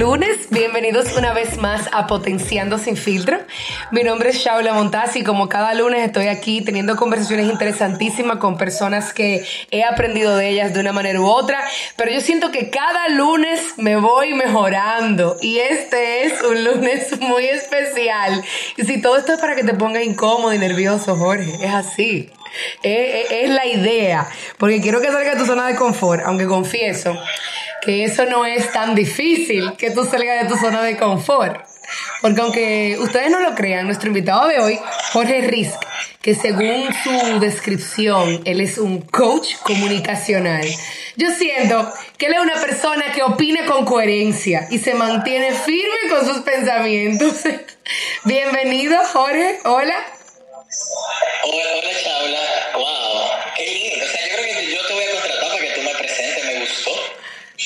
lunes, bienvenidos una vez más a Potenciando sin filtro. Mi nombre es Shaula Montaz y como cada lunes estoy aquí teniendo conversaciones interesantísimas con personas que he aprendido de ellas de una manera u otra, pero yo siento que cada lunes me voy mejorando y este es un lunes muy especial. Y si todo esto es para que te pongas incómodo y nervioso, Jorge, es así. Es, es, la idea, porque quiero que salga de tu zona de confort, aunque confieso que eso no es tan difícil que tú salgas de tu zona de confort. Porque aunque ustedes no lo crean, nuestro invitado de hoy, Jorge Risk, que según su descripción, él es un coach comunicacional. Yo siento que él es una persona que opina con coherencia y se mantiene firme con sus pensamientos. Bienvenido, Jorge. Hola. Hola, hola. Wow,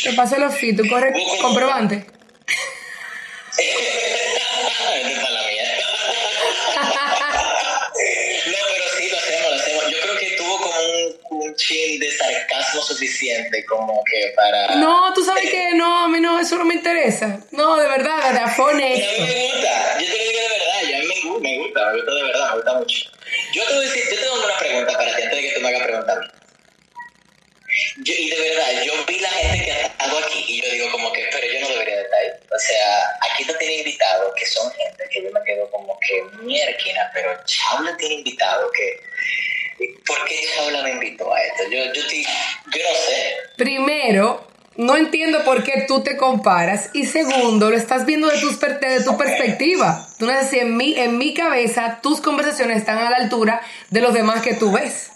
Te paso los fit, tú corres comprobante. Esta la mía. no, pero sí, lo hacemos, lo hacemos. Yo creo que tuvo como un, un chin de sarcasmo suficiente como que para... No, tú sabes que no, a mí no, eso no me interesa. No, de verdad, de verdad, fue A mí me gusta, yo te lo digo de verdad, yo a mí me, me gusta, me gusta de verdad, me gusta mucho. Yo te voy a decir, yo tengo una pregunta para ti antes de que tú me hagas preguntar. Yo, y de verdad, yo vi la gente que hago aquí y yo digo como que, pero yo no debería de estar ahí. O sea, aquí te tiene invitados que son gente que yo me quedo como que mierquina, pero Chaula tiene invitado que... ¿Por qué Chaula me invitó a esto? Yo, yo, te, yo no sé. Primero, no entiendo por qué tú te comparas. Y segundo, lo estás viendo de, tus, de tu perspectiva. Tú no en mi, en mi cabeza tus conversaciones están a la altura de los demás que tú ves.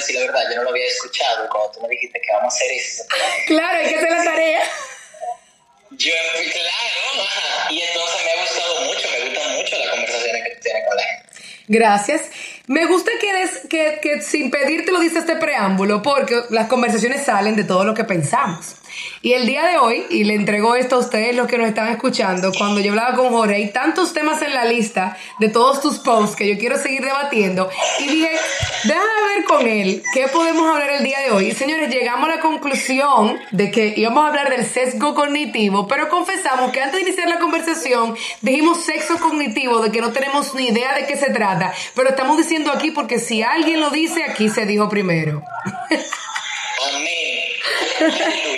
Decir la verdad. Yo no lo había escuchado cuando tú me dijiste que vamos a hacer eso. Claro, hay que hacer la tarea. Yo, claro, ajá. y entonces me ha gustado mucho, me gustan mucho las conversaciones que tú tienes con la gente. Gracias. Me gusta que, des, que, que sin pedirte lo dice este preámbulo, porque las conversaciones salen de todo lo que pensamos. Y el día de hoy, y le entrego esto a ustedes los que nos están escuchando, cuando yo hablaba con Jorge, hay tantos temas en la lista de todos tus posts que yo quiero seguir debatiendo. Y dije, déjame ver con él qué podemos hablar el día de hoy. Y señores, llegamos a la conclusión de que íbamos a hablar del sesgo cognitivo, pero confesamos que antes de iniciar la conversación dijimos sexo cognitivo, de que no tenemos ni idea de qué se trata, pero estamos diciendo aquí porque si alguien lo dice, aquí se dijo primero. Amén.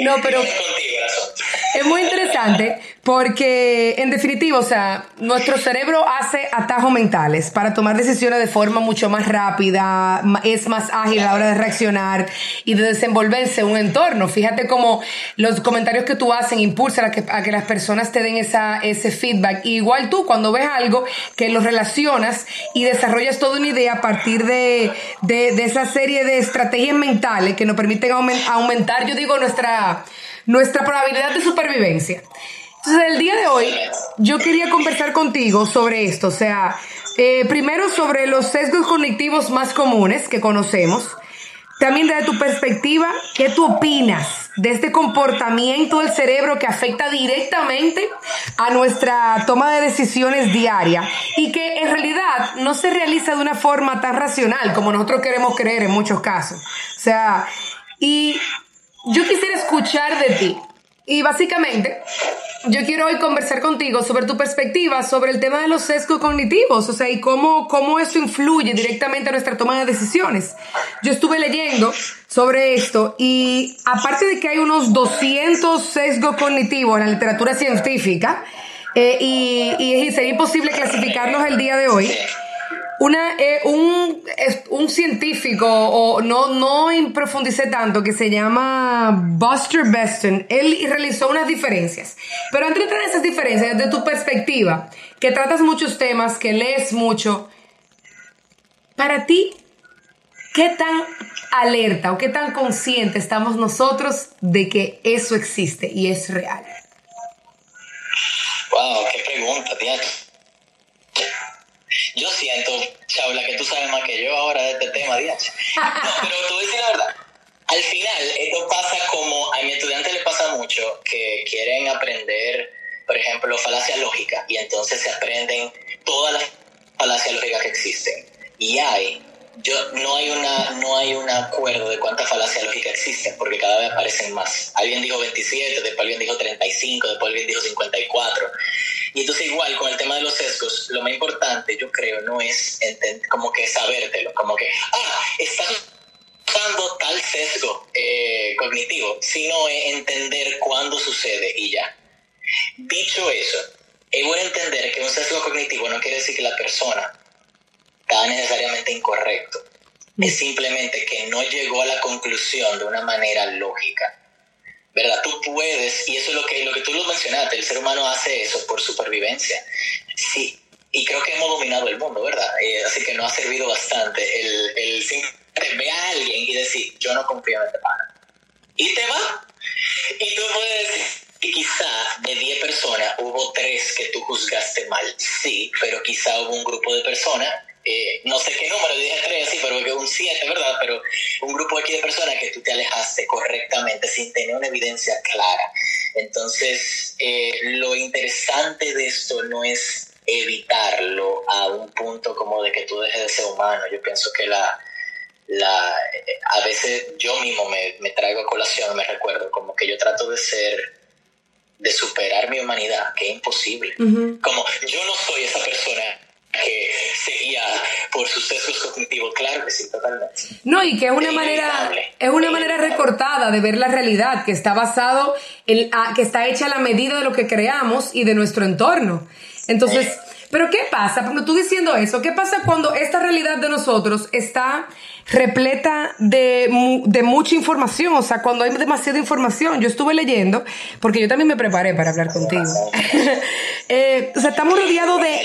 No, pero- tiene contigo el asunto. Muy interesante porque, en definitiva, o sea, nuestro cerebro hace atajos mentales para tomar decisiones de forma mucho más rápida, es más ágil a la hora de reaccionar y de desenvolverse en un entorno. Fíjate cómo los comentarios que tú haces impulsan a que, a que las personas te den esa, ese feedback. Igual tú, cuando ves algo que lo relacionas y desarrollas toda una idea a partir de, de, esa serie de estrategias mentales que nos permiten aumen- aumentar, yo digo, nuestra nuestra probabilidad de supervivencia. Entonces, el día de hoy, yo quería conversar contigo sobre esto. O sea, eh, primero sobre los sesgos cognitivos más comunes que conocemos. También desde tu perspectiva, ¿qué tú opinas de este comportamiento del cerebro que afecta directamente a nuestra toma de decisiones diaria y que en realidad no se realiza de una forma tan racional como nosotros queremos creer en muchos casos? O sea, y yo quisiera escuchar de ti. Y básicamente, yo quiero hoy conversar contigo sobre tu perspectiva sobre el tema de los sesgos cognitivos, o sea, y cómo, cómo eso influye directamente a nuestra toma de decisiones. Yo estuve leyendo sobre esto y aparte de que hay unos 200 sesgos cognitivos en la literatura científica, eh, y, y sería imposible clasificarlos el día de hoy, una, eh, un, un científico, o no, no profundicé tanto, que se llama Buster Beston, él realizó unas diferencias. Pero entre todas esas diferencias, desde tu perspectiva, que tratas muchos temas, que lees mucho, para ti, ¿qué tan alerta o qué tan consciente estamos nosotros de que eso existe y es real? Wow, qué pregunta, tía. Yo siento, Chabla, que tú sabes más que yo ahora de este tema, Diach. No, pero tú decir la verdad. Al final, esto pasa como a mi estudiante le pasa mucho, que quieren aprender por ejemplo, falacia lógica, y entonces se aprenden todas las falacias lógicas que existen. Y hay, yo, no hay una, no hay un acuerdo de cuántas falacias lógicas existen, porque cada vez aparecen más. Alguien dijo 27, después alguien dijo 35, después alguien dijo 54. Y entonces igual con el tema de los sesgos, lo más importante yo creo no es como que sabértelo, como que, ah, estás usando tal sesgo eh, cognitivo, sino entender cuándo sucede y ya. Dicho eso, es bueno entender que un sesgo cognitivo no quiere decir que la persona está necesariamente incorrecto. Es simplemente que no llegó a la conclusión de una manera lógica. ¿Verdad? Tú puedes, y eso es lo que, lo que tú lo mencionaste, el ser humano hace eso por supervivencia. Sí, y creo que hemos dominado el mundo, ¿verdad? Eh, así que nos ha servido bastante el, el ver a alguien y decir, yo no confío en este pana. Y te va. Y tú puedes decir, y quizá de 10 personas hubo 3 que tú juzgaste mal, sí, pero quizá hubo un grupo de personas, eh, no sé qué número, dije 3, sí, pero que un 7, ¿verdad? Pero un grupo aquí de personas que tú te alejaste correctamente sin tener una evidencia clara. Entonces, eh, lo interesante de esto no es evitarlo a un punto como de que tú dejes de ser humano. Yo pienso que la, la a veces yo mismo me, me traigo a colación, me recuerdo, como que yo trato de ser de superar mi humanidad, que es imposible. Como yo no soy esa persona que seguía por sus sesgos cognitivos, claro que sí, totalmente. No, y que es una manera, es una manera recortada de ver la realidad, que está basado en, que está hecha a la medida de lo que creamos y de nuestro entorno. Entonces, pero ¿qué pasa? Cuando tú diciendo eso, ¿qué pasa cuando esta realidad de nosotros está repleta de, de, mucha información, o sea, cuando hay demasiada información. Yo estuve leyendo, porque yo también me preparé para hablar contigo. eh, o sea, estamos rodeados de...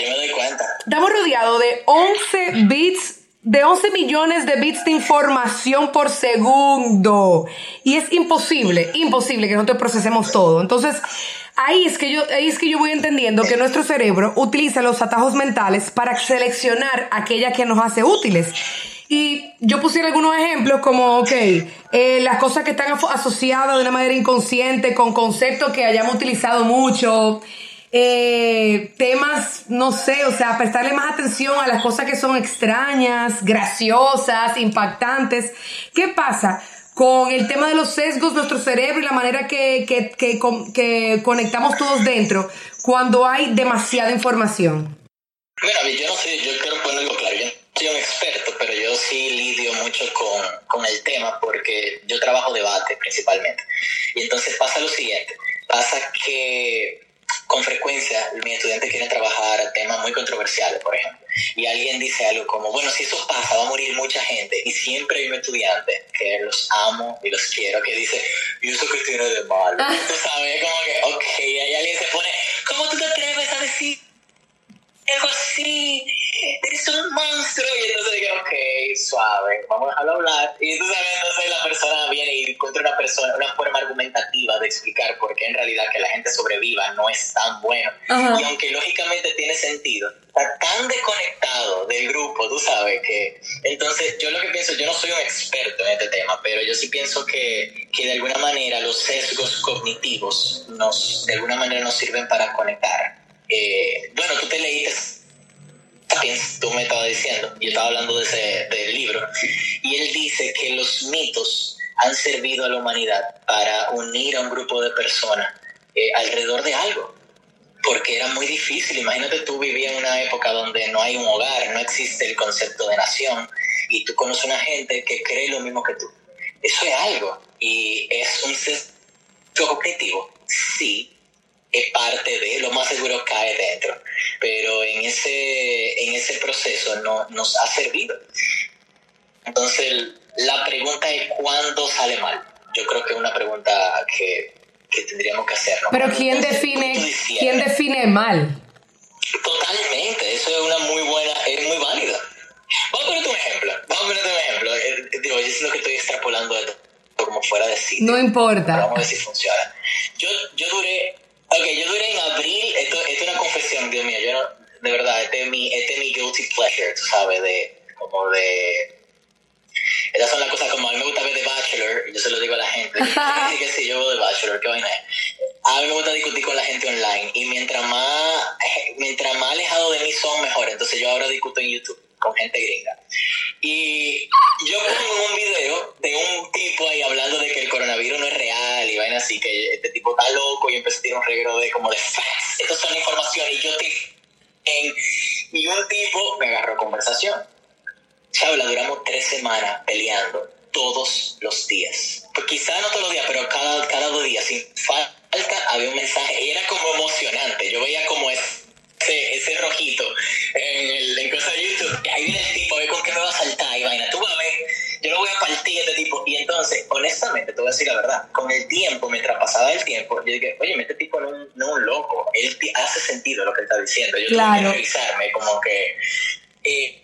Estamos rodeados de 11 bits de 11 millones de bits de información por segundo. Y es imposible, imposible que nosotros procesemos todo. Entonces, ahí es que yo, ahí es que yo voy entendiendo que nuestro cerebro utiliza los atajos mentales para seleccionar aquella que nos hace útiles. Y yo pusiera algunos ejemplos como, ok, eh, las cosas que están asociadas de una manera inconsciente con conceptos que hayamos utilizado mucho, eh, temas, no sé, o sea, prestarle más atención a las cosas que son extrañas, graciosas, impactantes. ¿Qué pasa? Con el tema de los sesgos, nuestro cerebro y la manera que, que, que, que conectamos todos dentro cuando hay demasiada información. Mira, yo no sé, yo quiero ponerlo claro soy un experto, pero yo sí lidio mucho con, con el tema porque yo trabajo debate principalmente. Y entonces pasa lo siguiente, pasa que con frecuencia mis estudiantes quieren trabajar temas muy controversiales, por ejemplo. Y alguien dice algo como, bueno, si eso pasa, va a morir mucha gente. Y siempre hay un estudiante que los amo y los quiero, que dice, ¿y eso que tiene de malo? Tú sabes, como que, ok, hay alguien se pone, ¿cómo tú te atreves a decir algo así? eres un monstruo. Y entonces digo, ok, suave, vamos a hablar. Y entonces, entonces la persona viene y encuentra una persona, una forma argumentativa de explicar por qué en realidad que la gente sobreviva no es tan bueno. Y aunque lógicamente tiene sentido, está tan desconectado del grupo, tú sabes, que entonces yo lo que pienso, yo no soy un experto en este tema, pero yo sí pienso que, que de alguna manera los sesgos cognitivos nos, de alguna manera nos sirven para conectar. Eh, bueno, tú te leíste tú me estabas diciendo, yo estaba hablando de ese del libro, y él dice que los mitos han servido a la humanidad para unir a un grupo de personas eh, alrededor de algo, porque era muy difícil. Imagínate tú vivías en una época donde no hay un hogar, no existe el concepto de nación, y tú conoces una gente que cree lo mismo que tú. Eso es algo, y es un sesgo objetivo, sí, es parte de, lo más seguro cae dentro, pero en ese, en ese proceso no, nos ha servido. Entonces, la pregunta es cuándo sale mal. Yo creo que es una pregunta que, que tendríamos que hacernos. Pero ¿quién define, ¿quién define mal? Totalmente, eso es una muy buena, es muy válida. Vamos a ponerte un ejemplo, vamos a ponerte un ejemplo. Eh, digo, yo siento que estoy extrapolando esto como fuera de sí. No importa. Vamos a ver si funciona. Yo, yo duré Ok, yo duré en abril, esto, esto es una confesión, Dios mío, yo no, de verdad, este es mi, este es mi guilty pleasure, tú sabes, de, como de... Esas son las cosas como a mí me gusta ver The Bachelor, y yo se lo digo a la gente, que sí, yo veo The Bachelor, qué vaina es. a mí me gusta discutir con la gente online y mientras más, mientras más alejado de mí son, mejor. Entonces yo ahora discuto en YouTube con gente gringa. Y yo pongo un video de un tipo ahí hablando de que el coronavirus no es real y vaina así, que este tipo está loco y empecé a tirar un reguero de como de facts. Estas son informaciones y yo te... y un tipo me agarró conversación. Chabla, duramos tres semanas peleando todos los días. Pues quizá no todos los días, pero cada, cada dos días, sin falta, había un mensaje y era como emocionante. Yo veía como ese, ese rojito en, el, en cosa de YouTube. Ahí viene el tipo, ve con qué me va a saltar y vaina. Tú vas a ver, yo lo voy a partir a este tipo. Y entonces, honestamente, te voy a decir la verdad, con el tiempo, mientras pasaba el tiempo, yo dije, oye, este tipo no, es un loco. Él hace sentido lo que está diciendo. Yo claro. tengo que revisarme, como que. Eh,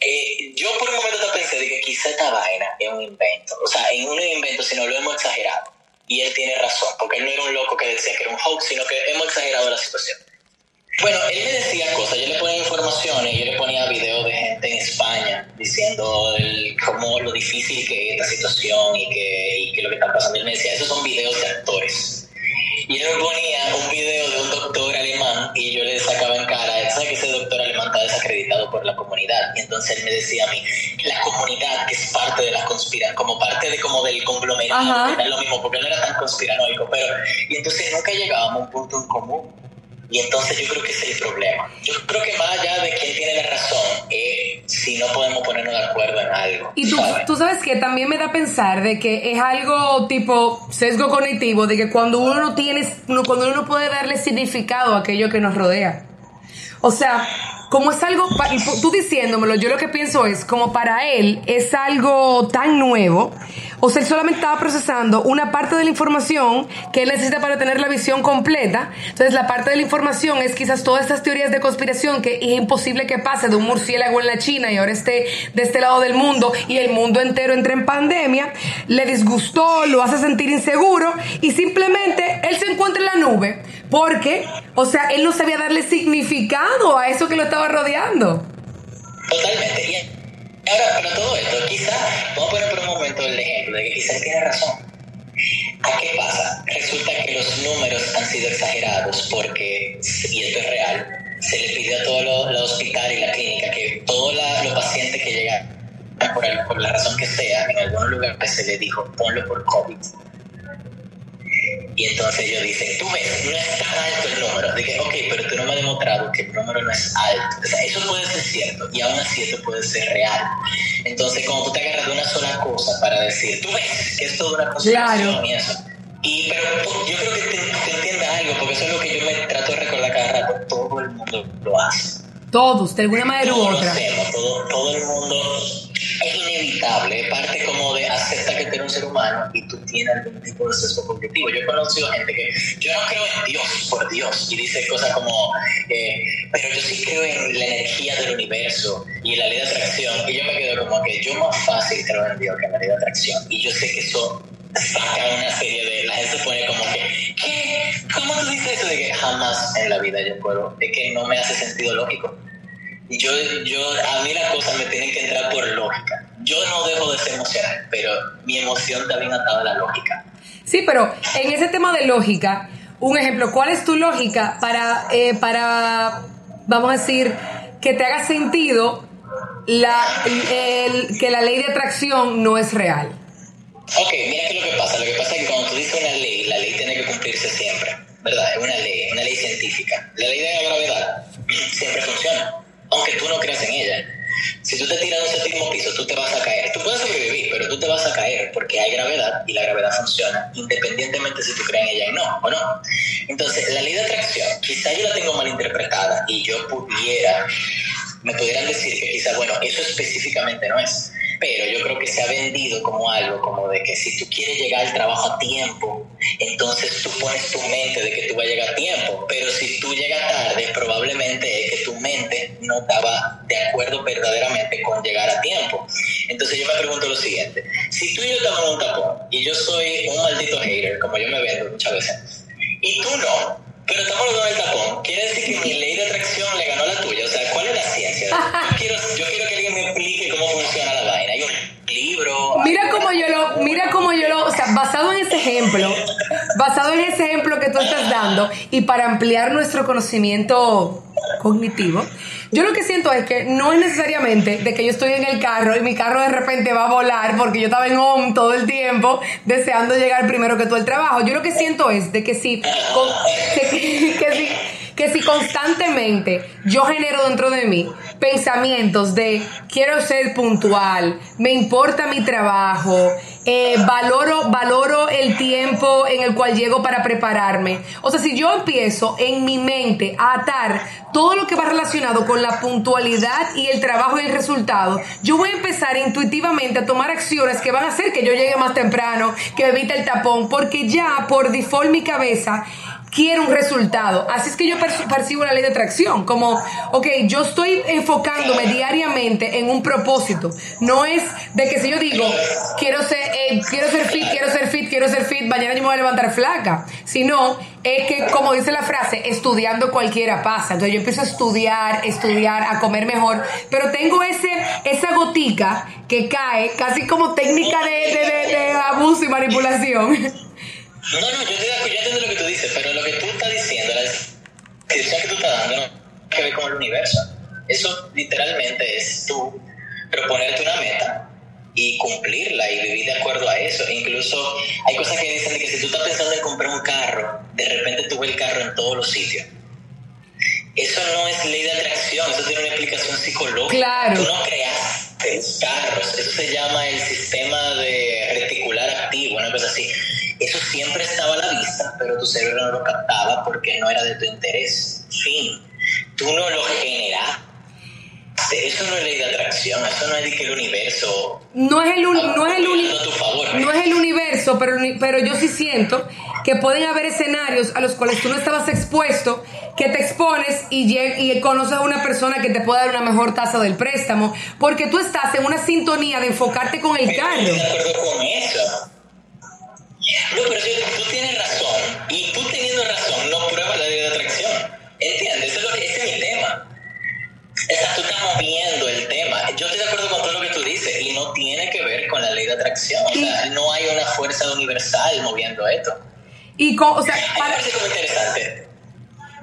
eh, yo por un momento pensé de que quizá esta vaina es un invento. O sea, en un invento, si no lo hemos exagerado. Y él tiene razón, porque él no era un loco que decía que era un hoax, sino que hemos exagerado la situación. Bueno, él me decía cosas, yo le ponía informaciones, yo le ponía videos de gente en España diciendo el, cómo lo difícil que es esta situación y que, y que lo que está pasando. Él me decía, esos son videos de actores y él me ponía un video de un doctor alemán y yo le sacaba en cara, ¿sabes que ese doctor alemán está desacreditado por la comunidad? Y entonces él me decía a mí, la comunidad que es parte de la conspiración, como parte de como del conglomerado, es lo mismo, porque no era tan conspiranoico, pero, y entonces nunca llegábamos a un punto en común y entonces yo creo que ese es el problema. Yo creo que más allá de quién tiene la razón, eh, si no podemos ponernos de acuerdo en algo. Y tú sabes, tú sabes que también me da a pensar de que es algo tipo sesgo cognitivo, de que cuando uno no tiene, cuando uno no puede darle significado a aquello que nos rodea. O sea, como es algo, tú diciéndomelo, yo lo que pienso es, como para él es algo tan nuevo, o sea, él solamente estaba procesando una parte de la información que él necesita para tener la visión completa. Entonces, la parte de la información es quizás todas estas teorías de conspiración que es imposible que pase de un murciélago en la China y ahora esté de este lado del mundo y el mundo entero entre en pandemia. Le disgustó, lo hace sentir inseguro y simplemente él se encuentra en la nube porque, o sea, él no sabía darle significado a eso que lo estaba rodeando. Totalmente. Ahora, para todo esto, quizá, vamos a poner por un momento el ejemplo de que quizá él tiene razón. ¿A qué pasa? Resulta que los números han sido exagerados porque, y esto es real, se le pidió a todos los hospitales y la clínica que todos los pacientes que llegan por, por la razón que sea, en algún lugar se le dijo, ponlo por COVID y entonces ellos dicen, tú ves, no es tan alto el número. Dije, ok, pero tú no me has demostrado que el número no es alto. O sea, eso puede ser cierto y aún así eso puede ser real. Entonces, como tú te agarras de una sola cosa para decir, tú ves que es toda una conspiración y eso. Y, pero yo creo que te, entienda algo, porque eso es lo que yo me trato de recordar cada rato. Todo el mundo lo hace. Todos, de alguna manera u otra. todo, todo el mundo es inevitable, es parte como de acepta que eres un ser humano y tú tienes algún tipo de sesgo cognitivo. Yo he conocido gente que yo no creo en Dios, por Dios, y dice cosas como, eh, pero yo sí creo en la energía del universo y en la ley de atracción. Y yo me quedo como que yo más fácil creo en Dios que en la ley de atracción. Y yo sé que eso saca una serie de. La gente se pone como que. ¿Cómo tú dices eso? De que jamás en la vida yo puedo. Es que no me hace sentido lógico yo, yo, a mí las cosas me tienen que entrar por lógica. Yo no dejo de ser emocional, pero mi emoción también atada a la lógica. Sí, pero en ese tema de lógica, un ejemplo, ¿cuál es tu lógica para, eh, para vamos a decir, que te haga sentido la, el, que la ley de atracción no es real? Ok, mira qué es lo que pasa. Lo que pasa es que cuando tú dices una ley, la ley tiene que cumplirse siempre, ¿verdad? Es una ley, una ley científica. La ley de la gravedad siempre funciona aunque tú no creas en ella. Si tú te tiras de un séptimo piso, tú te vas a caer. Tú puedes sobrevivir, pero tú te vas a caer porque hay gravedad y la gravedad funciona independientemente si tú crees en ella o no, o no. Entonces, la ley de atracción, quizá yo la tengo mal interpretada y yo pudiera, me pudieran decir que quizá, bueno, eso específicamente no es pero yo creo que se ha vendido como algo como de que si tú quieres llegar al trabajo a tiempo, entonces tú pones tu mente de que tú vas a llegar a tiempo, pero si tú llegas tarde, probablemente es que tu mente no estaba de acuerdo verdaderamente con llegar a tiempo. Entonces yo me pregunto lo siguiente, si tú y yo estamos en un tapón y yo soy un maldito hater, como yo me vendo muchas veces, y tú no, pero estamos los dos en el tapón, quiere decir que mi ley de atracción le ganó a la tuya, o sea, ¿cuál es la ciencia? Yo quiero, yo quiero que alguien me explique cómo funciona la vaina. Hay un libro. Mira cómo yo lo, mira cómo yo lo, o sea, basado en ese ejemplo, que tú estás dando y para ampliar nuestro conocimiento cognitivo, yo lo que siento es que no es necesariamente de que yo estoy en el carro y mi carro de repente va a volar porque yo estaba en home todo el tiempo deseando llegar primero que todo el trabajo. Yo lo que siento es de que que, que si que si constantemente yo genero dentro de mí pensamientos de quiero ser puntual, me importa mi trabajo, eh, valoro, valoro el tiempo en el cual llego para prepararme. O sea, si yo empiezo en mi mente a atar todo lo que va relacionado con la puntualidad y el trabajo y el resultado, yo voy a empezar intuitivamente a tomar acciones que van a hacer que yo llegue más temprano, que evite el tapón, porque ya por default mi cabeza quiero un resultado. Así es que yo percibo la ley de atracción, como, ok, yo estoy enfocándome diariamente en un propósito. No es de que si yo digo, quiero ser, eh, quiero ser fit, quiero ser fit, quiero ser fit, mañana yo me voy a levantar flaca. Sino, es que, como dice la frase, estudiando cualquiera pasa. Entonces yo empiezo a estudiar, estudiar, a comer mejor, pero tengo ese, esa gotica que cae casi como técnica de, de abuso y manipulación. No, no, yo, yo entiendo lo que tú dices, pero lo que tú estás diciendo, la descripción que tú estás dando, no tiene que ver con el universo. Eso literalmente es tú proponerte una meta y cumplirla y vivir de acuerdo a eso. Incluso hay cosas que dicen que si tú estás pensando en comprar un carro, de repente tú ves el carro en todos los sitios. Eso no es ley de atracción, eso tiene una explicación psicológica. Claro. Tú no creaste carros, eso se llama el sistema de reticular activo, una cosa así eso siempre estaba a la vista, pero tu cerebro no lo captaba porque no era de tu interés. Fin. Tú no lo generas. Eso no es ley de atracción, eso no es de que el universo. No es el, no es el, no es el universo, pero, pero yo sí siento que pueden haber escenarios a los cuales tú no estabas expuesto, que te expones y, y conoces a una persona que te pueda dar una mejor tasa del préstamo, porque tú estás en una sintonía de enfocarte con el carro. Estoy de acuerdo con eso. No, pero si tú tienes razón, y tú teniendo razón no pruebas la ley de atracción. ¿Entiendes? Eso es lo que, ese es mi tema. Estás, tú estás moviendo el tema. Yo estoy de acuerdo con todo lo que tú dices, y no tiene que ver con la ley de atracción. O sea, no hay una fuerza universal moviendo esto. Y con, o sea, para... me parece como interesante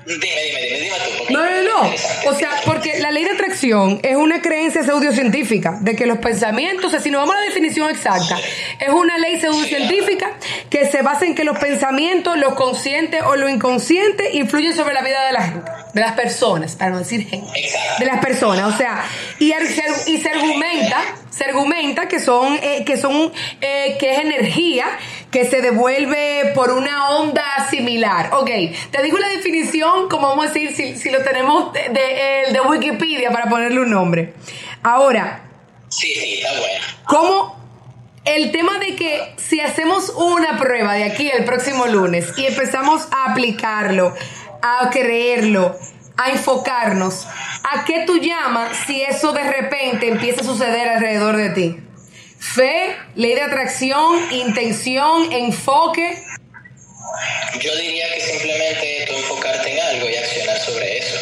Dime, dime, dime, dime tú. No, no, no. O sea, porque la ley de atracción es una creencia pseudocientífica de que los pensamientos, o sea, si nos vamos a la definición exacta, es una ley pseudocientífica que se basa en que los pensamientos, lo consciente o lo inconsciente influyen sobre la vida de la gente, de las personas, para no decir gente, de las personas. O sea, y, y se argumenta, se argumenta que son, eh, que son, eh, que es energía que se devuelve por una onda similar. Ok, te digo la definición, como vamos a decir, si, si lo tenemos de, de, Wikipedia para ponerle un nombre. Ahora. Sí, sí, está bueno. ¿Cómo el tema de que si hacemos una prueba de aquí el próximo lunes y empezamos a aplicarlo, a creerlo, a enfocarnos, ¿a qué tú llamas si eso de repente empieza a suceder alrededor de ti? Fe, ley de atracción, intención, enfoque. Yo diría que simplemente tú enfocarte en algo y accionar sobre eso.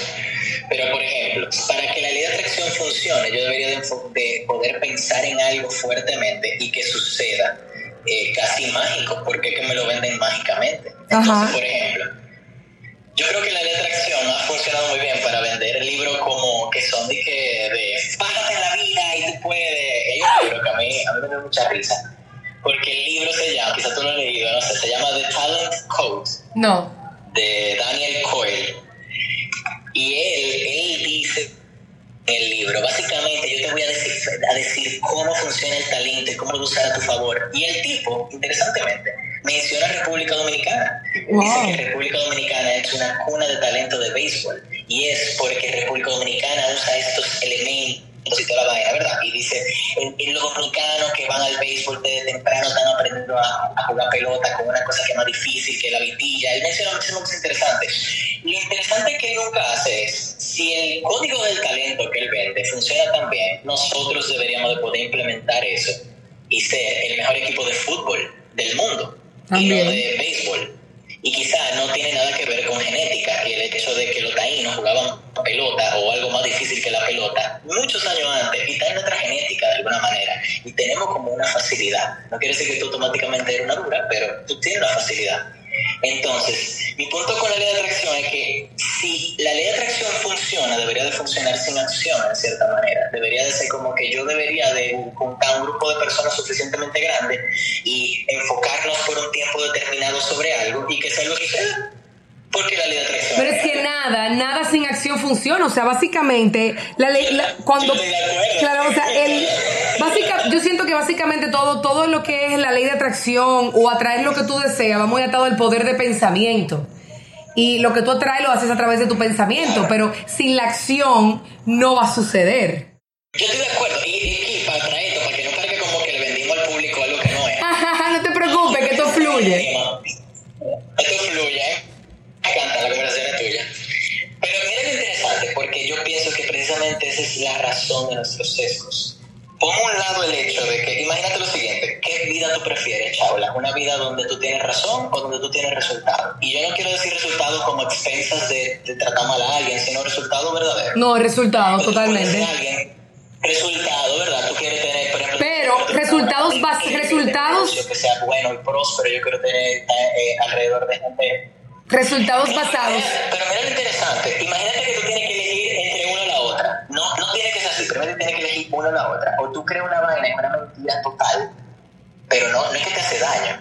Pero, por ejemplo, para que la ley de atracción funcione, yo debería de, poder pensar en algo fuertemente y que suceda eh, casi mágico, porque es que me lo venden mágicamente. Entonces, por ejemplo, yo creo que la ley de atracción ha funcionado muy bien para vender libros como que son de que de en la vida y tú puedes. Hay un libro que a mí, a mí me da mucha risa. Porque el libro se llama, quizás tú lo has leído, no sé, se llama The Talent Code. No. De Daniel Coyle. Y él, él dice en el libro, básicamente yo te voy a decir, a decir cómo funciona el talento y cómo lo usar a tu favor. Y el tipo, interesantemente, menciona República Dominicana. Dice que República Dominicana es una cuna de talento de béisbol y es porque República Dominicana usa estos elementos y toda la vaina, ¿verdad? Y dice, en, los dominicanos que van al béisbol desde temprano están aprendiendo a, jugar pelota con una cosa que es más difícil que la vitilla. Él menciona muchas cosas interesantes. Lo interesante que él nunca hace es, si el código del talento que él vende funciona tan bien, nosotros deberíamos de poder implementar eso y ser el mejor equipo de fútbol del mundo y no de béisbol. Y quizá no tiene nada que ver con genética y el hecho de que los taínos jugaban pelota o algo más difícil que la pelota muchos años antes y está en nuestra genética de alguna manera y tenemos como una facilidad. No quiere decir que tú automáticamente eres una dura, pero tú tienes una facilidad. Entonces, mi punto con la ley de atracción es que si la ley de atracción funciona, debería de funcionar sin acción, en cierta manera. Debería de ser como que yo debería de juntar un grupo de personas suficientemente grande y enfocarnos por un tiempo determinado sobre algo y que sea lo que sea. Porque la ley de atracción. Pero es que nada, nada sin acción funciona. O sea, básicamente, la ley, cuando. Claro, o sea, el, básica, yo siento que básicamente todo, todo lo que es la ley de atracción o atraer lo que tú deseas va muy atado al poder de pensamiento. Y lo que tú atraes lo haces a través de tu pensamiento, pero sin la acción no va a suceder. Yo estoy de acuerdo. Y, y, para traer esto, para que no parezca como que le vendimos al público algo que no es. no te preocupes, que esto fluye. Esto fluye, ¿eh? Me encanta, la conversación es tuya. Pero mira lo interesante, porque yo pienso que precisamente esa es la razón de nuestros sesgos. Pongo un lado el hecho de que, imagínate lo siguiente, ¿qué vida tú prefieres, Chaula? ¿Una vida donde tú tienes razón o donde tú tienes resultado? Y yo no quiero decir resultados como expensas de, tratar mal a alguien, sino resultado verdadero. No, resultado, totalmente. Alguien, resultado, ¿verdad? Tú quieres tener, por ejemplo... Pero resultados, resultados... Que sea bueno y próspero, yo quiero tener eh, alrededor de gente Resultados basados. Pero mira lo interesante. Imagínate que tú tienes que No, tiene que ser así, pero tienes que elegir una o la otra. O tú creas una vaina, es una mentira total, pero no, no es que te hace daño.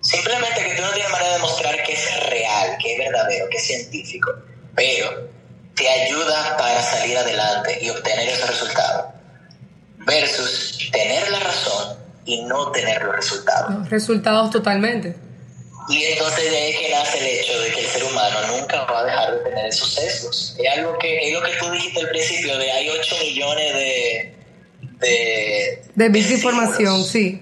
Simplemente que tú no tienes manera de demostrar que es real, que es verdadero, que es científico, pero te ayuda para salir adelante y obtener ese resultado. Versus tener la razón y no tener los resultados. Resultados totalmente. Y entonces de ahí que nace el hecho de que el ser humano nunca va a dejar de tener esos sesgos. Es algo que, es lo que tú dijiste al principio, de hay 8 millones de... De, de de información, sí.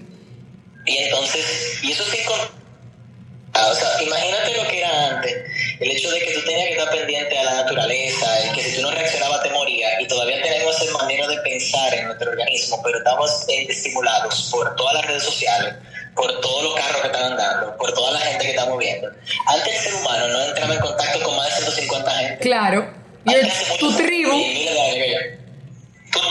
Y entonces, y eso sí con... O sea, imagínate lo que era antes, el hecho de que tú tenías que estar pendiente a la naturaleza, que si tú no reaccionabas te moría, y todavía tenemos esa manera de pensar en nuestro organismo, pero estamos estimulados por todas las redes sociales, por todos los carros que están andando, por toda la gente que está moviendo. Antes el ser humano no entraba en contacto con más de 150 gente. Claro. Y tu tribu. Tu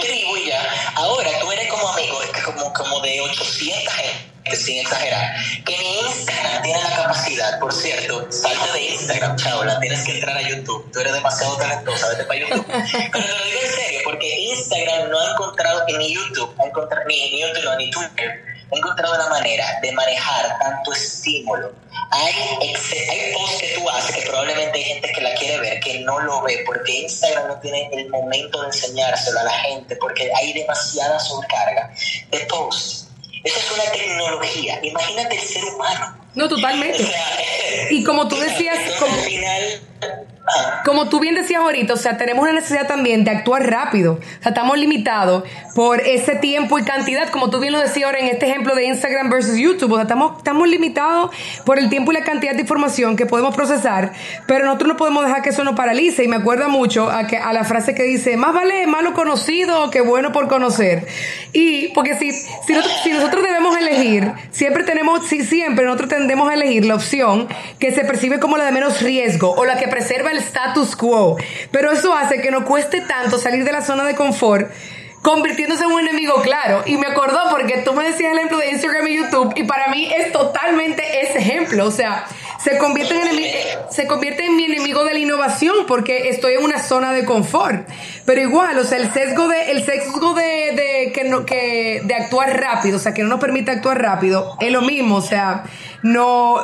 tribu y ya. Ahora tú eres como amigo, como, como de 800 gente, sin exagerar. Que ni Instagram tiene la capacidad, por cierto, salte de Instagram, chavala, tienes que entrar a YouTube. Tú eres demasiado talentosa, vete para YouTube. Pero te lo digo en serio, porque Instagram no ha encontrado, ni YouTube, ha encontrado, ni, ni YouTube, ni Twitter he encontrado la manera de manejar tanto estímulo. Hay, hay posts que tú haces que probablemente hay gente que la quiere ver, que no lo ve, porque Instagram no tiene el momento de enseñárselo a la gente, porque hay demasiada sobrecarga de posts. Esa es una tecnología. Imagínate el ser humano. No, totalmente. y como tú decías, como, final, como tú bien decías ahorita, o sea, tenemos una necesidad también de actuar rápido. O sea, estamos limitados por ese tiempo y cantidad, como tú bien lo decías ahora en este ejemplo de Instagram versus YouTube. O sea, estamos, estamos limitados por el tiempo y la cantidad de información que podemos procesar, pero nosotros no podemos dejar que eso nos paralice. Y me acuerda mucho a, que, a la frase que dice, más vale malo conocido que bueno por conocer. Y porque si, si, nosotros, si nosotros debemos elegir, siempre tenemos, si siempre nosotros tendemos a elegir la opción que se percibe como la de menos riesgo o la que preserva el status quo. Pero eso hace que no cueste tanto salir de la zona de confort convirtiéndose en un enemigo claro. Y me acordó porque tú me decías el ejemplo de Instagram y YouTube y para mí es totalmente ese ejemplo. O sea, se convierte en, se convierte en mi enemigo de la innovación porque estoy en una zona de confort. Pero igual, o sea, el sesgo de, el sesgo de, de, que no, que, de actuar rápido, o sea, que no nos permite actuar rápido, es lo mismo. O sea, no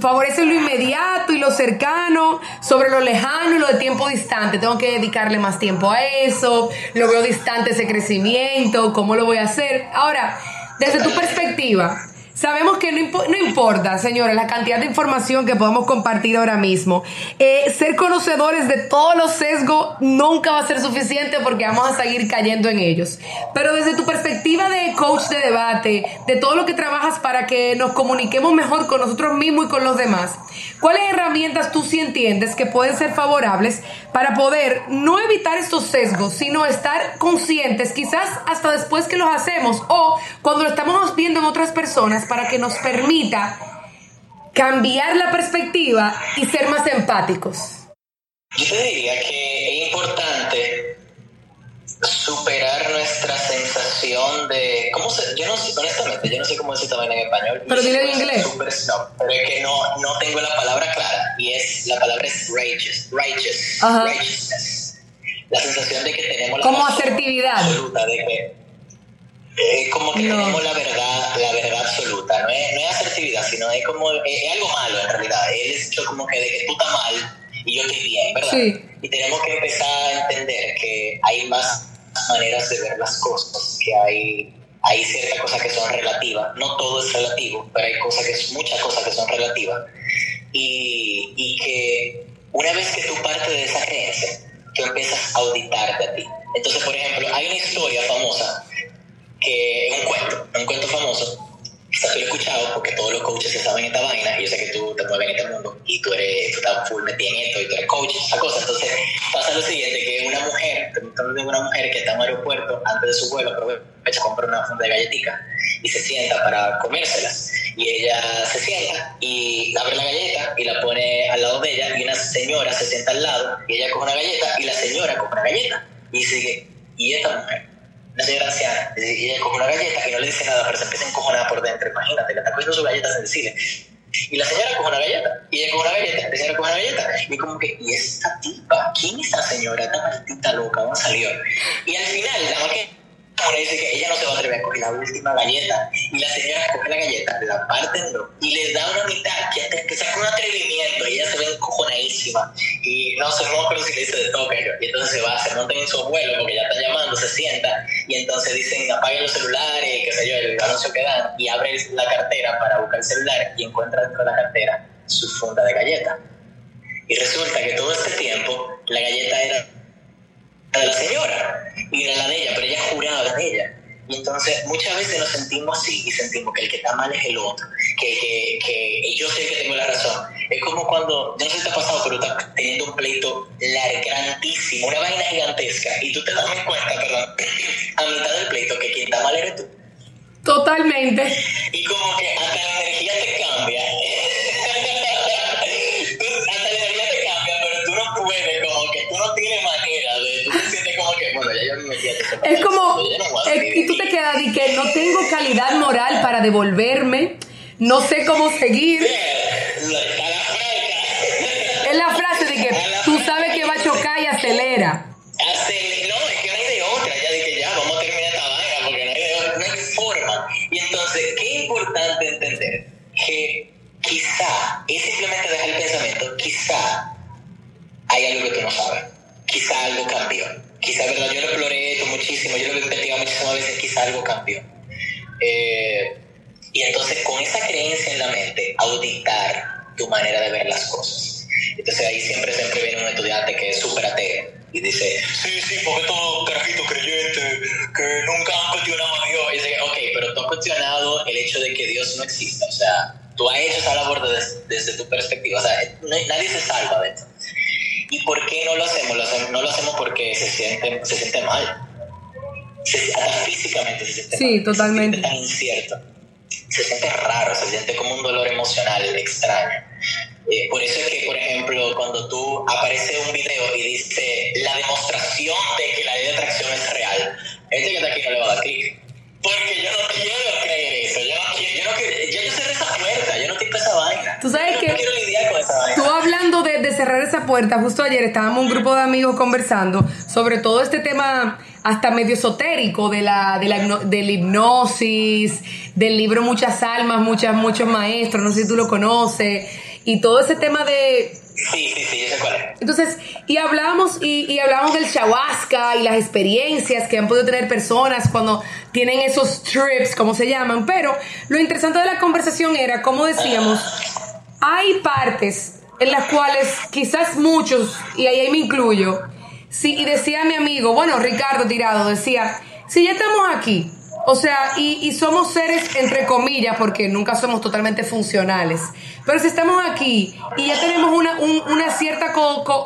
favorece lo inmediato y lo cercano sobre lo lejano y lo de tiempo distante. Tengo que dedicarle más tiempo a eso, lo veo distante ese crecimiento, cómo lo voy a hacer. Ahora, desde tu perspectiva, Sabemos que no, no, importa, señores, la cantidad de información que podemos compartir ahora mismo. Eh, ser conocedores de todos los sesgos nunca va a ser suficiente porque vamos a seguir cayendo en ellos. Pero desde tu perspectiva de coach de debate, de todo lo que trabajas para que nos comuniquemos mejor con nosotros mismos y con los demás, ¿cuáles herramientas tú sí entiendes que pueden ser favorables para poder no evitar estos sesgos, sino estar conscientes, quizás hasta después que los hacemos o cuando lo estamos viendo en otras personas? Para que nos permita cambiar la perspectiva y ser más empáticos? Yo te diría que es importante superar nuestra sensación de, ¿cómo se, yo no sé, honestamente, yo no sé cómo decir vaina en español. Pero dile en inglés. Super snob, pero es que no, no tengo la palabra clara. Y es, la palabra es righteous. Righteous. Ajá. Righteousness. La sensación de que tenemos la Como asertividad. absoluta, de que es como que No. tenemos la verdad, la verdad absoluta. No es, no es asertividad, sino es como, es, es algo malo en realidad. Él es hecho como que de que tú estás mal y yo estoy bien, ¿verdad? Sí. Y tenemos que empezar a entender que hay más maneras de ver las cosas, que hay, hay ciertas cosas que son relativas. No todo es relativo, pero hay cosas que, muchas cosas que son relativas. Y, y que una vez que tú partes de esa creencia, tú empiezas a auditarte a ti. Entonces, por ejemplo, hay una historia famosa que es un cuento, un cuento famoso. Quizás tú lo escuchado porque todos los coaches se saben esta vaina y yo sé que tú te mueves en este mundo y tú eres, tú estás full metido en esto y tú eres coach, esa cosa. Entonces pasa lo siguiente, que una mujer, de una mujer que está en un aeropuerto antes de su vuelo, aprovecha, compra una funda de galletitas y se sienta para comérselas. Y ella se sienta y abre la galleta y la pone al lado de ella y una señora se sienta al lado y ella coge una galleta y la señora coge una galleta. Y sigue, ¿y esta mujer? Una señora anciana, y ella coge una galleta y no le dice nada, pero se empieza a encojonar por dentro, imagínate, le está cogiendo su galleta sin decirle. Y la señora coge una galleta, y ella coge una galleta, la señora coge una galleta, y como que, ¿y esta tipa? ¿Quién es esta señora? Esta maldita loca, ¿dónde salió? Y al final, la más le dice que ella no se va a atrever a coger la última galleta, y la señora coge la galleta, la parte en dos, y le da una mitad, que, que saca un atrevimiento, y ella se ve encojonadísima, y no sé, no acuerdo si le dice de toque, y entonces se va, se monta en su abuelo, porque ya está llamando, se sienta, y entonces dicen apaguen los celulares, qué sé yo, el anuncio que dan, y abre la cartera para buscar el celular, y encuentra dentro de la cartera su funda de galleta. Y resulta que todo este tiempo la galleta era de la señora y era la de ella, pero ella juraba de ella. Y entonces muchas veces nos sentimos así y sentimos que el que está mal es el otro, que, que, que yo sé que tengo la razón. Es como cuando, yo no sé si te ha pasado, pero estás teniendo un pleito largantísimo, una vaina gigantesca, y tú te das cuenta, perdón, a mitad del pleito que quien está mal eres tú. Totalmente. Y como que hasta la energía te cambia. Calidad moral para devolverme, no sé cómo seguir. Perspectiva. O sea, no- nadie se salva de esto. ¿Y por qué no lo hacemos? Lo hacemos- no lo hacemos porque se siente, se siente mal. Se- hasta físicamente se siente Sí, mal. totalmente. Se siente tan incierto. Se siente raro, se siente como un dolor emocional extraño. Eh, por eso es que, por ejemplo, cuando tú aparece un video y dice la demostración de que la ley de atracción es real, este que está aquí no le va a dar clic. De, cerrar esa puerta, justo ayer estábamos un grupo de amigos conversando sobre todo este tema hasta medio esotérico de la, de la, hipno- de la hipnosis, del libro Muchas Almas, muchas, muchos maestros, no sé si tú lo conoces, y todo ese tema de Sí, sí, sí, yo sé cuál es. entonces, y hablábamos, y, y hablábamos del ayahuasca y las experiencias que han podido tener personas cuando tienen esos trips, como se llaman, pero lo interesante de la conversación era, como decíamos, hay partes en las cuales quizás muchos, y ahí me incluyo, sí, y decía mi amigo, bueno, Ricardo Tirado, decía, si ya estamos aquí, o sea, y, y somos seres entre comillas, porque nunca somos totalmente funcionales, pero si estamos aquí y ya tenemos una, un- una cierta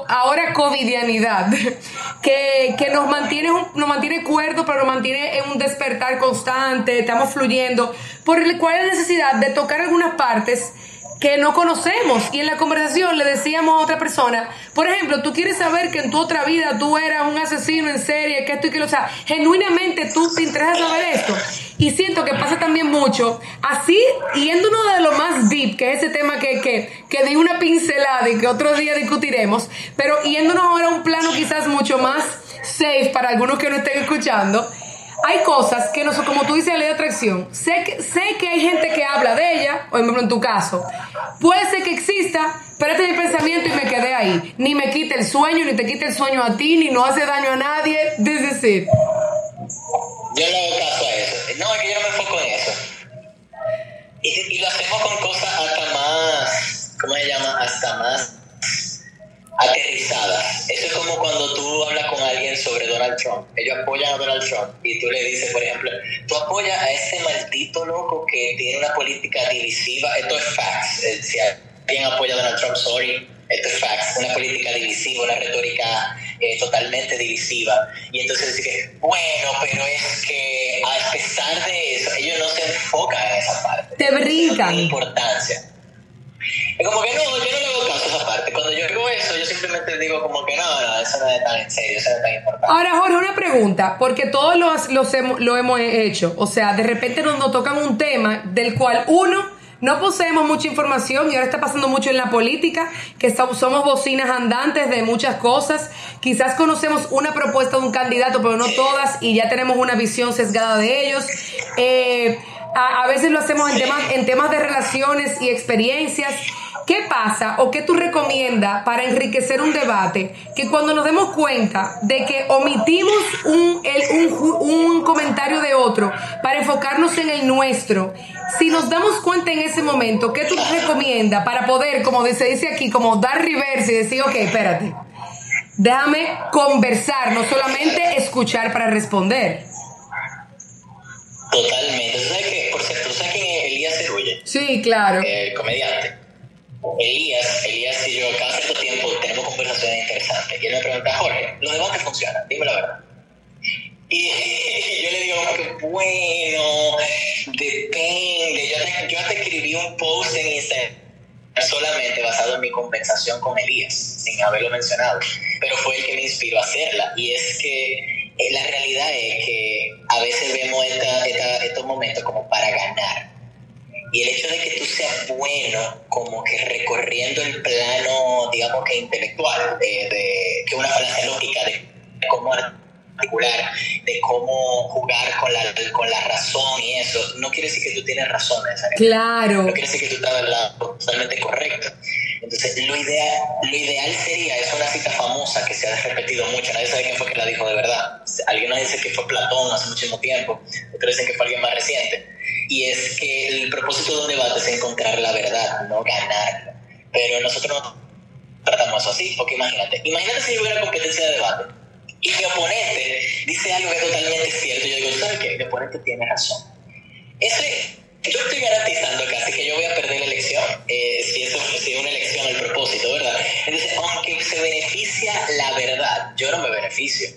ahora covidianidad que, que nos mantiene nos mantiene cuerdo, pero nos mantiene en un despertar constante, estamos fluyendo, por el cual la necesidad de tocar algunas partes que no conocemos. Y en la conversación le decíamos a otra persona, por ejemplo, tú quieres saber que en tu otra vida tú eras un asesino en serie, que esto y que lo, o sea, genuinamente tú te interesa saber esto. Y siento que pasa también mucho, así, yéndonos de lo más deep, que es ese tema que, que, que di una pincelada y que otro día discutiremos, pero yéndonos ahora a un plano quizás mucho más safe para algunos que no estén escuchando, hay cosas que no son, como tú dices, ley de atracción. Sé que, sé que hay gente que habla de ella, ejemplo, en tu caso. Puede ser que exista, pero este es mi pensamiento y me quedé ahí. Ni me quita el sueño, ni te quita el sueño a ti, ni no hace daño a nadie. This is it. Yo no hago caso a eso. No, es que yo no me enfoco en eso. Y lo hacemos con cosas hasta más, ¿cómo se llama? Hasta más aterrizadas. Eso es como cuando tú hablas con alguien sobre Donald Trump. Ellos apoyan a Donald Trump y tú le dices, por ejemplo, tú apoyas a ese maldito loco que tiene una política divisiva. Esto es facts. Eh, si alguien apoya a Donald Trump, sorry. Esto es facts. Una política divisiva, una retórica eh, totalmente divisiva. Y entonces decir bueno, pero es que a pesar de eso, ellos no se enfocan en esa parte. Te brincan. importancia. Es como que no, yo no le hago caso a esa parte. Cuando yo digo eso, yo simplemente digo como que no, no, eso no es tan en serio, eso no es tan importante. Ahora, Jorge, una pregunta, porque todos los, los hemos, lo hemos hecho. O sea, de repente nos, nos tocan un tema del cual uno no poseemos mucha información y ahora está pasando mucho en la política, que somos bocinas andantes de muchas cosas. Quizás conocemos una propuesta de un candidato, pero no todas, y ya tenemos una visión sesgada de ellos. Eh, a, a, veces lo hacemos en temas, en temas de relaciones y experiencias. ¿Qué pasa o qué tú recomiendas para enriquecer un debate? Que cuando nos demos cuenta de que omitimos un, el, un, un, comentario de otro para enfocarnos en el nuestro, si nos damos cuenta en ese momento, ¿qué tú recomiendas para poder, como se dice aquí, como dar reverse y decir, ok, espérate, déjame conversar, no solamente escuchar para responder? Totalmente. ¿Sabes qué? Por cierto, ¿sabes quién es Elías Cerulle? Sí, claro. El comediante. Elías, Elías y yo cada cierto tiempo tenemos conversaciones interesantes. Y él me pregunta, Jorge, los debates funcionan, dime la verdad. Y, yo le digo, que bueno, depende. Yo te, yo te escribí un post en Instagram solamente basado en mi conversación con Elías, sin haberlo mencionado. Pero fue el que me inspiró a hacerla. Y es que la realidad es que a veces vemos esta, esta, estos momentos como para ganar y el hecho de que tú seas bueno como que recorriendo el plano, digamos que intelectual, de, de que una frase lógica de cómo articular, de cómo jugar con la, con la razón y eso, no quiere decir que tú tienes razón Claro. No quiere decir que tú estás totalmente correcto. Entonces, lo ideal, lo ideal sería, es una cita famosa que se ha repetido mucho, nadie sabe quién fue que la dijo de verdad. Alguien nos dice que fue Platón hace muchísimo tiempo, otros dicen que fue alguien más reciente. Y es que el propósito de un debate es encontrar la verdad, no ganarla. Pero nosotros no tratamos eso así, porque imagínate, imagínate si hubiera competencia de debate y mi oponente dice algo que es totalmente cierto. Yo digo, ¿sabes qué? Mi oponente tiene razón. Ese yo estoy garantizando casi que yo voy a perder la elección, eh, si eso si es una elección el propósito, ¿verdad? Entonces, aunque se beneficia la verdad, yo no me beneficio.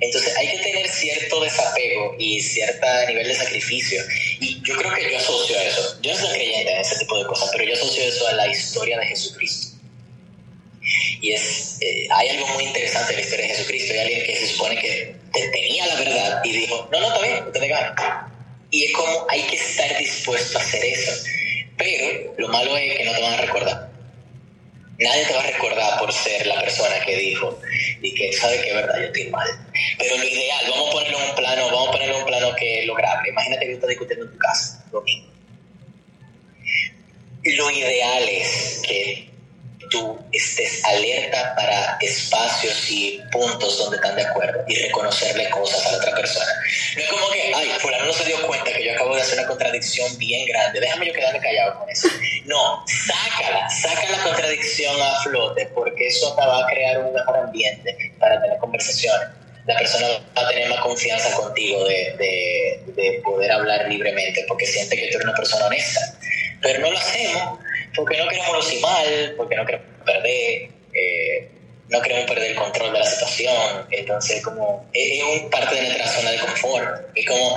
Entonces hay que tener cierto desapego y cierto nivel de sacrificio. Y yo creo que yo asocio a eso. Yo no soy creyente en ese tipo de cosas, pero yo asocio eso a la historia de Jesucristo. Y es, eh, hay algo muy interesante en la historia de Jesucristo. Hay alguien que se supone que tenía la verdad y dijo, no, no, está bien, usted me gana. Y es como hay que estar dispuesto a hacer eso. Pero lo malo es que no te van a recordar. Nadie te va a recordar por ser la persona que dijo y que sabe que es verdad, yo estoy mal. Pero lo ideal, vamos a ponerlo en un plano, vamos a ponerlo en un plano que es lograble. Imagínate que estás discutiendo en tu casa, lo mismo. Lo ideal es que tú estés alerta para espacios y puntos donde están de acuerdo y reconocerle cosas a la otra persona. No es como que, ay, fulano no se dio cuenta contradicción bien grande, déjame yo quedarme callado con eso. No, sácala, saca la contradicción a flote porque eso te va a crear un mejor ambiente para tener conversaciones. La persona va a tener más confianza contigo de, de, de poder hablar libremente porque siente que tú eres una persona honesta. Pero no lo hacemos porque no queremos lucir mal, porque no queremos perder, eh, no queremos perder el control de la situación. Entonces, como es, es un parte de nuestra zona de confort. Es como,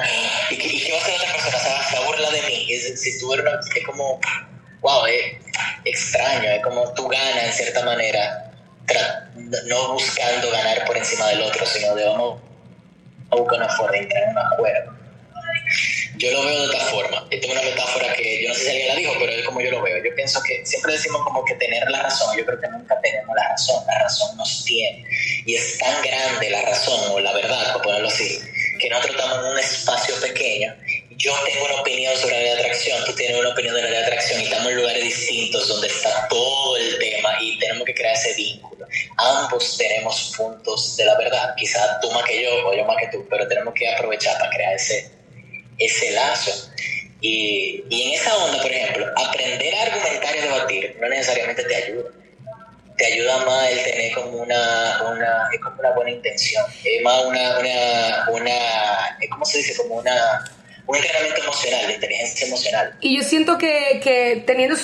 ¿y qué, y qué va a hacer otra persona? Se, se burla de mí. Es, si tú eres es como, wow, es extraño, es como tú ganas en cierta manera, no buscando ganar por encima del otro, sino de vamos a buscar una forma de entrar en un acuerdo. Yo lo veo de otra forma. Esta es una metáfora que yo no sé si alguien la dijo, pero es como yo lo veo. Yo pienso que siempre decimos como que tener la razón. Yo creo que nunca tenemos la razón. La razón nos tiene. Y es tan grande la razón o la verdad, por ponerlo así, que nosotros estamos en un espacio pequeño. Yo tengo una opinión sobre la ley de atracción, tú tienes una opinión de la ley de atracción y estamos en lugares distintos donde está todo el tema y tenemos que crear ese vínculo. Ambos tenemos puntos de la verdad, quizás tú más que yo o yo más que tú, pero tenemos que aprovechar para crear ese, ese lazo. Y, y en esa onda, por ejemplo, aprender a argumentar y debatir no necesariamente te ayuda te ayuda más el tener como una, una, es como una buena intención, es más una, una, una ¿cómo se dice? Como una, un entrenamiento emocional, de inteligencia emocional. Y yo siento que, que teniendo,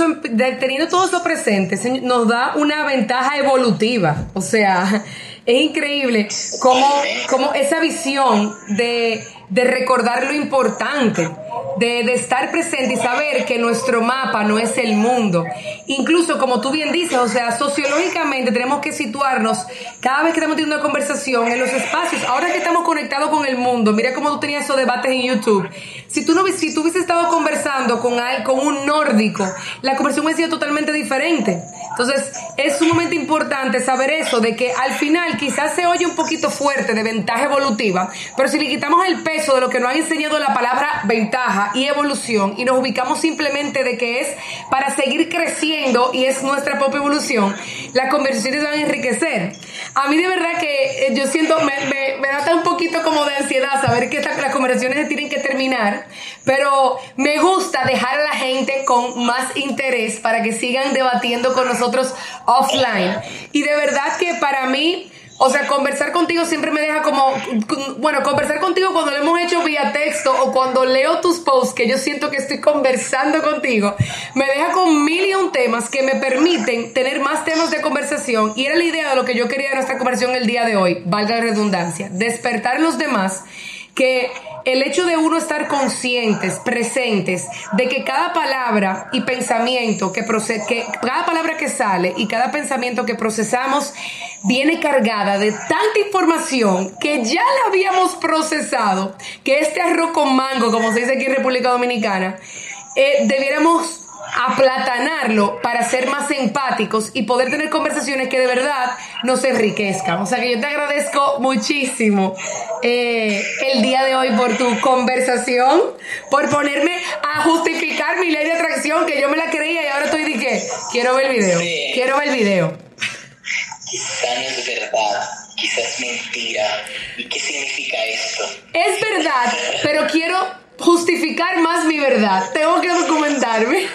teniendo todo eso presente nos da una ventaja evolutiva, o sea, es increíble cómo, cómo esa visión de, de recordar lo importante de, estar presente y saber que nuestro mapa no es el mundo. Incluso, como tú bien dices, o sea, sociológicamente tenemos que situarnos cada vez que estamos teniendo una conversación en los espacios. Ahora que estamos conectados con el mundo, mira cómo tú tenías esos debates en YouTube. Si tú no si tú hubieses estado conversando con, con un nórdico, la conversación hubiese sido totalmente diferente. Entonces, es sumamente importante saber eso, de que al final quizás se oye un poquito fuerte de ventaja evolutiva, pero si le quitamos el peso de lo que nos ha enseñado la palabra ventaja y evolución y nos ubicamos simplemente de que es para seguir creciendo y es nuestra propia evolución, las conversaciones van a enriquecer. A mí de verdad que eh, yo siento, me, me, da un poquito como de ansiedad saber que las conversaciones tienen que terminar, pero me gusta dejar a la gente con más interés para que sigan debatiendo con nosotros offline. Y de verdad que para mí o sea, conversar contigo siempre me deja como, bueno, conversar contigo cuando lo hemos hecho vía texto o cuando leo tus posts, que yo siento que estoy conversando contigo, me deja con mil y un temas que me permiten tener más temas de conversación. Y era la idea de lo que yo quería de nuestra conversación el día de hoy, valga la redundancia, despertar los demás que el hecho de uno estar conscientes, presentes, de que cada palabra y pensamiento que, que cada palabra que sale y cada pensamiento que procesamos viene cargada de tanta información que ya la habíamos procesado, que este arroz con mango, como se dice aquí en República Dominicana, eh, debiéramos aplatanarlo para ser más empáticos y poder tener conversaciones que de verdad nos enriquezcan. O sea que yo te agradezco muchísimo eh, el día de hoy por tu conversación, por ponerme a justificar mi ley de atracción que yo me la creía y ahora estoy de que quiero ver el video, quiero ver el video. Quizá no es verdad, quizás es mentira. ¿Y qué significa esto? Es verdad, pero quiero justificar más mi verdad. Tengo que documentarme.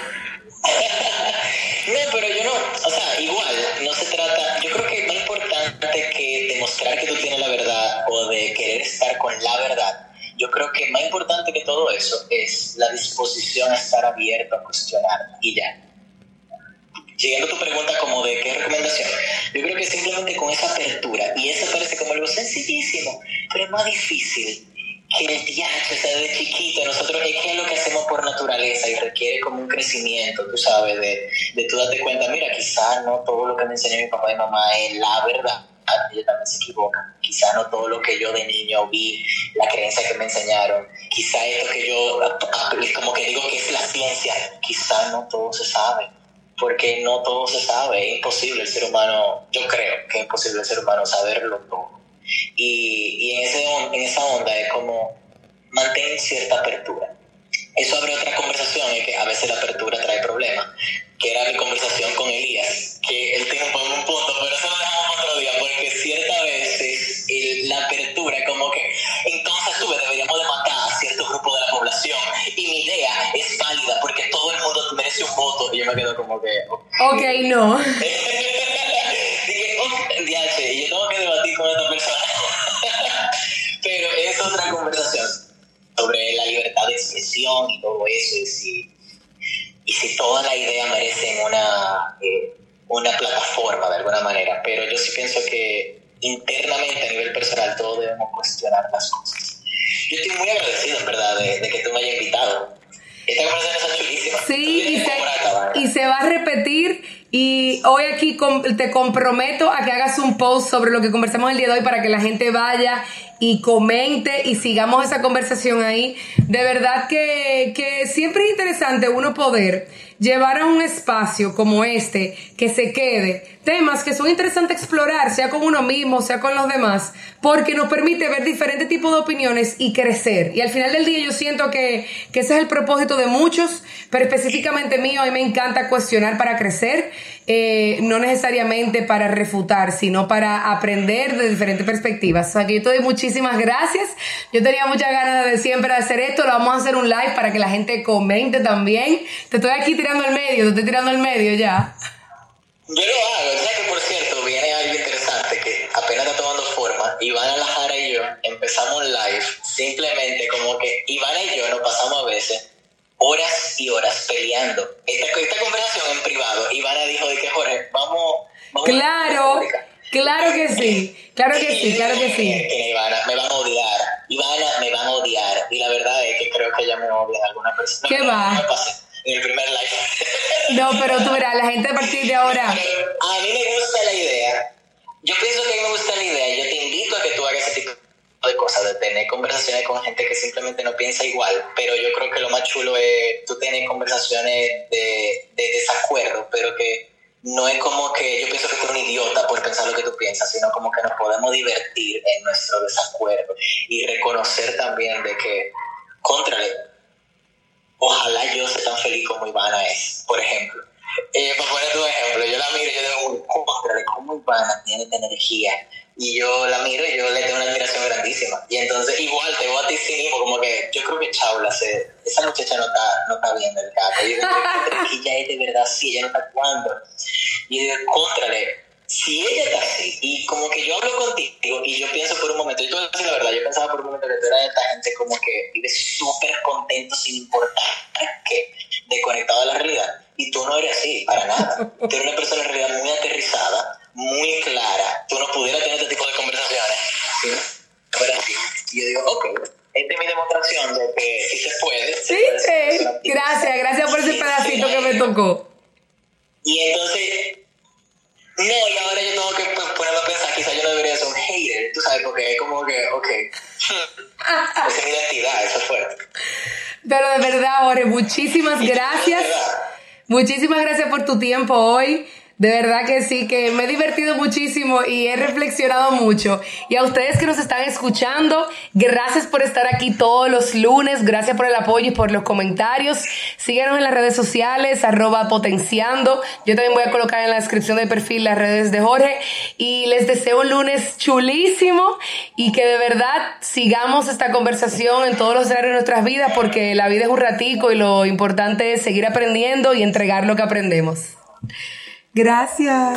No, pero yo no, o sea, igual, no se trata, yo creo que es más importante que demostrar que tú tienes la verdad o de querer estar con la verdad. Yo creo que más importante que todo eso es la disposición a estar abierto a cuestionar y ya. Llegando a tu pregunta como de qué recomendación, yo creo que simplemente con esa apertura, y eso parece como algo sencillísimo, pero es más difícil que el viaje, o sea, desde chiquito, nosotros es que es lo que hacemos por naturaleza y requiere como un crecimiento, tú sabes, de, de tú darte cuenta, mira, quizás no todo lo que me enseñó mi papá y mamá es la verdad, ellos también se equivocan, quizás no todo lo que yo de niño vi, la creencia que me enseñaron, quizás esto que yo, como que digo que es la ciencia, quizás no todo se sabe porque no todo se sabe, es imposible el ser humano, yo creo que es imposible el ser humano saberlo todo. Y, y en, ese, en esa onda es como mantener cierta apertura. Eso abre otra conversación, es que a veces la apertura trae problemas, que era mi conversación con Elías, que él tiene un punto, pero eso lo dejamos otro día, porque ciertas veces la apertura es como que, entonces tú deberíamos de matar a cierto grupo de la población, y mi idea es válida, porque todo el mundo merece un voto, y yo me quedo como que... Ok, no. y yo tengo que debatir con esta es otra conversación sobre la libertad de expresión y todo eso, y si, y si toda la idea merece una, eh, una plataforma de alguna manera. Pero yo sí pienso que internamente a nivel personal todos debemos cuestionar las cosas. Yo estoy muy agradecido, en verdad, de, de que tú me hayas invitado Esta conversación está chulísima. Sí, y se, y se va a repetir. Y hoy aquí te comprometo a que hagas un post sobre lo que conversamos el día de hoy para que la gente vaya y comente y sigamos esa conversación ahí. De verdad que, que siempre es interesante uno poder llevar a un espacio como este que se quede temas que son interesantes explorar, sea con uno mismo, sea con los demás, porque nos permite ver diferentes tipos de opiniones y crecer. Y al final del día yo siento que, que ese es el propósito de muchos, pero específicamente mío, a mí me encanta cuestionar para crecer, eh, no necesariamente para refutar, sino para aprender de diferentes perspectivas. O sea que yo te doy muchísimas gracias. Yo tenía muchas ganas de siempre hacer esto, lo vamos a hacer un live para que la gente comente también. Te estoy aquí tirando al medio, te estoy tirando al medio ya. Yo lo hago, ya que por cierto viene algo interesante que apenas está tomando forma. Ivana Lajara y yo empezamos live simplemente como que Ivana y yo nos pasamos a veces horas y horas peleando. Esta, esta conversación en privado, Ivana dijo de que Jorge, vamos... vamos claro, claro que sí, claro que sí, claro que sí. Ivana, me van a odiar, Ivana me van a odiar. Y la verdad es que creo que ella me odia alguna persona. ¿Qué va? en el primer live. No, pero tú verás, la gente a partir de ahora. A mí me gusta la idea. Yo pienso que a mí me gusta la idea. Yo te invito a que tú hagas ese tipo de cosas, de tener conversaciones con gente que simplemente no piensa igual. Pero yo creo que lo más chulo es tú tener conversaciones de, de desacuerdo, pero que no es como que yo pienso que tú eres un idiota por pensar lo que tú piensas, sino como que nos podemos divertir en nuestro desacuerdo y reconocer también de que, contra ojalá yo sea tan feliz como Ivana es, por ejemplo. Eh, para poner un ejemplo, yo la miro y yo digo, ¿cómo Ivana tiene esta energía? Y yo la miro y yo le tengo una admiración grandísima. Y entonces, igual, te voy a ti sí mismo, como que yo creo que Chaula, se, esa muchacha no está, no está viendo el caso. Yo digo, que ella es de verdad sí, ella no está actuando. Y yo digo, contrale, si ella está así, y como que yo hablo contigo, y yo pienso por un momento, y tú decir la verdad, yo pensaba por un momento que tú eras de esta gente como que vive súper contento sin importar qué, desconectado de la realidad, y tú no eres así, para nada. Tú eres una persona en realidad muy aterrizada, muy clara, tú no pudieras tener este tipo de conversaciones fuera así. Y yo digo, ok, esta es mi demostración de que sí se puede. Sí, sí. Gracias, gracias por ese pedacito que me tocó. Y entonces no, y ahora yo tengo que pues, ponerme a pensar, quizás yo no debería ser un hater, tú sabes, porque es como que, ok, esa es mi identidad, eso es fuerte. Pero de verdad, Ore, muchísimas gracias. Muchísimas gracias por tu tiempo hoy. De verdad que sí, que me he divertido muchísimo y he reflexionado mucho. Y a ustedes que nos están escuchando, gracias por estar aquí todos los lunes, gracias por el apoyo y por los comentarios. Síguenos en las redes sociales, arroba potenciando. Yo también voy a colocar en la descripción del perfil las redes de Jorge. Y les deseo un lunes chulísimo y que de verdad sigamos esta conversación en todos los escenarios de nuestras vidas porque la vida es un ratico y lo importante es seguir aprendiendo y entregar lo que aprendemos. Gracias.